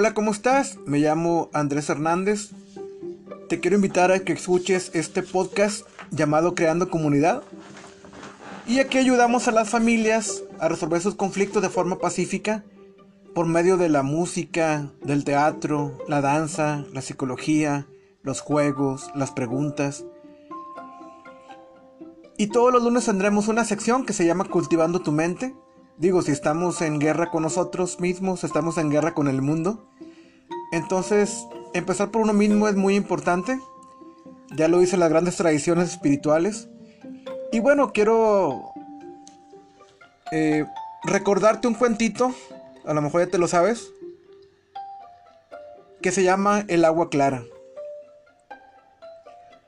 Hola, ¿cómo estás? Me llamo Andrés Hernández. Te quiero invitar a que escuches este podcast llamado Creando Comunidad. Y aquí ayudamos a las familias a resolver sus conflictos de forma pacífica por medio de la música, del teatro, la danza, la psicología, los juegos, las preguntas. Y todos los lunes tendremos una sección que se llama Cultivando tu mente. Digo, si estamos en guerra con nosotros mismos, estamos en guerra con el mundo. Entonces, empezar por uno mismo es muy importante. Ya lo dicen las grandes tradiciones espirituales. Y bueno, quiero eh, recordarte un cuentito, a lo mejor ya te lo sabes, que se llama El agua clara.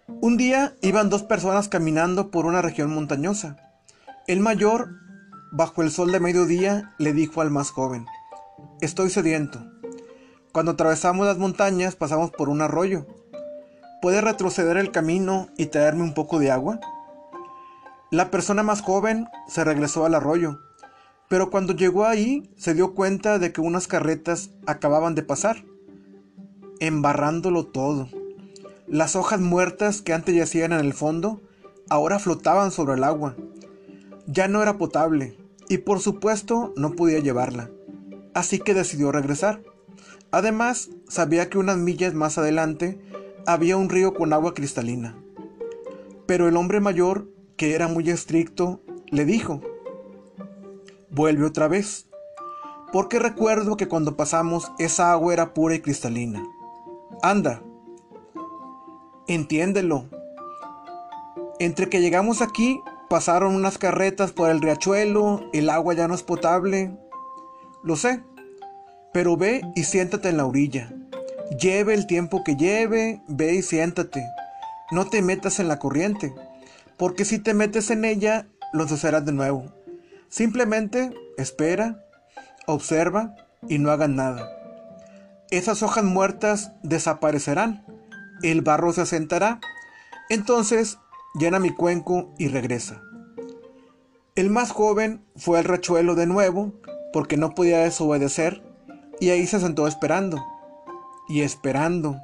Un día iban dos personas caminando por una región montañosa. El mayor, bajo el sol de mediodía, le dijo al más joven, Estoy sediento. Cuando atravesamos las montañas pasamos por un arroyo. ¿Puedes retroceder el camino y traerme un poco de agua? La persona más joven se regresó al arroyo, pero cuando llegó ahí se dio cuenta de que unas carretas acababan de pasar, embarrándolo todo. Las hojas muertas que antes yacían en el fondo ahora flotaban sobre el agua. Ya no era potable y por supuesto no podía llevarla. Así que decidió regresar. Además, sabía que unas millas más adelante había un río con agua cristalina. Pero el hombre mayor, que era muy estricto, le dijo, Vuelve otra vez, porque recuerdo que cuando pasamos esa agua era pura y cristalina. Anda, Entiéndelo. Entre que llegamos aquí, pasaron unas carretas por el riachuelo, el agua ya no es potable. Lo sé. Pero ve y siéntate en la orilla. Lleve el tiempo que lleve, ve y siéntate. No te metas en la corriente, porque si te metes en ella, lo sucederás de nuevo. Simplemente espera, observa y no hagas nada. Esas hojas muertas desaparecerán el barro se asentará. Entonces llena mi cuenco y regresa. El más joven fue al rachuelo de nuevo, porque no podía desobedecer, y ahí se sentó esperando. Y esperando.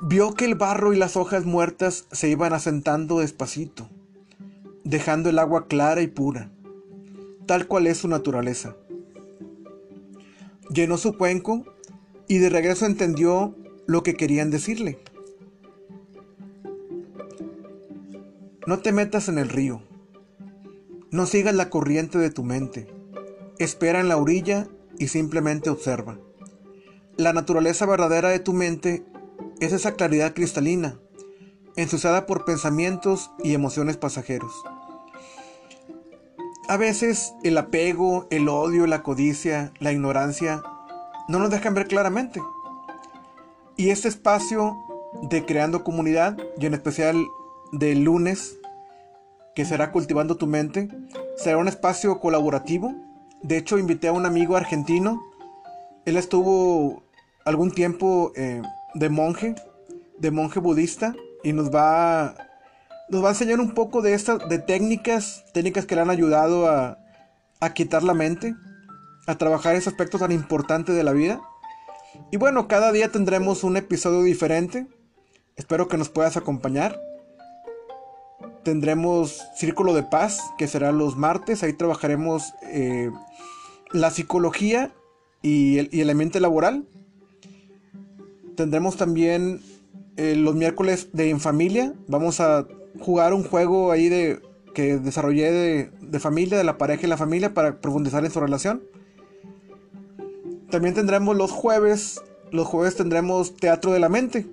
Vio que el barro y las hojas muertas se iban asentando despacito, dejando el agua clara y pura, tal cual es su naturaleza. Llenó su cuenco y de regreso entendió lo que querían decirle. No te metas en el río. No sigas la corriente de tu mente. Espera en la orilla y simplemente observa. La naturaleza verdadera de tu mente es esa claridad cristalina, ensuciada por pensamientos y emociones pasajeros. A veces el apego, el odio, la codicia, la ignorancia no nos dejan ver claramente. Y este espacio de Creando Comunidad, y en especial del lunes, que será Cultivando tu Mente, será un espacio colaborativo. De hecho, invité a un amigo argentino. Él estuvo algún tiempo eh, de monje, de monje budista, y nos va, nos va a enseñar un poco de estas, de técnicas, técnicas que le han ayudado a, a quitar la mente, a trabajar ese aspecto tan importante de la vida. Y bueno, cada día tendremos un episodio diferente. Espero que nos puedas acompañar. Tendremos Círculo de Paz, que será los martes. Ahí trabajaremos eh, la psicología y el, ambiente laboral. Tendremos también eh, los miércoles de En Familia. Vamos a jugar un juego ahí de que desarrollé de, de familia, de la pareja y la familia para profundizar en su relación. También tendremos los jueves, los jueves tendremos Teatro de la Mente,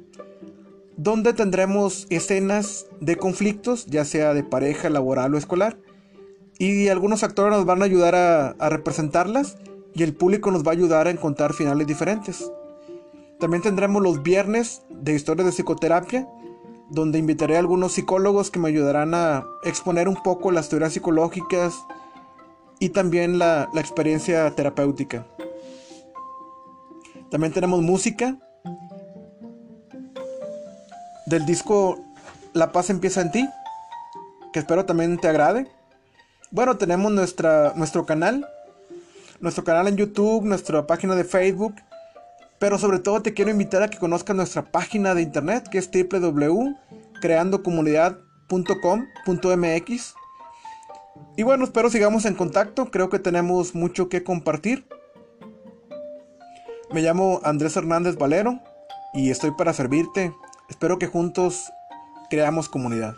donde tendremos escenas de conflictos, ya sea de pareja, laboral o escolar, y algunos actores nos van a ayudar a, representarlas y el público nos va a ayudar a encontrar finales diferentes. También tendremos los viernes de historias de psicoterapia, donde invitaré a algunos psicólogos que me ayudarán a exponer un poco las teorías psicológicas y también la experiencia terapéutica. También tenemos música del disco La paz empieza en ti, que espero también te agrade. Bueno, tenemos nuestra, nuestro canal, nuestro canal en YouTube, nuestra página de Facebook, pero sobre todo te quiero invitar a que conozcas nuestra página de internet que es www.creandocomunidad.com.mx. Y bueno, espero sigamos en contacto, creo que tenemos mucho que compartir. Me llamo Andrés Hernández Valero y estoy para servirte. Espero que juntos creamos comunidad.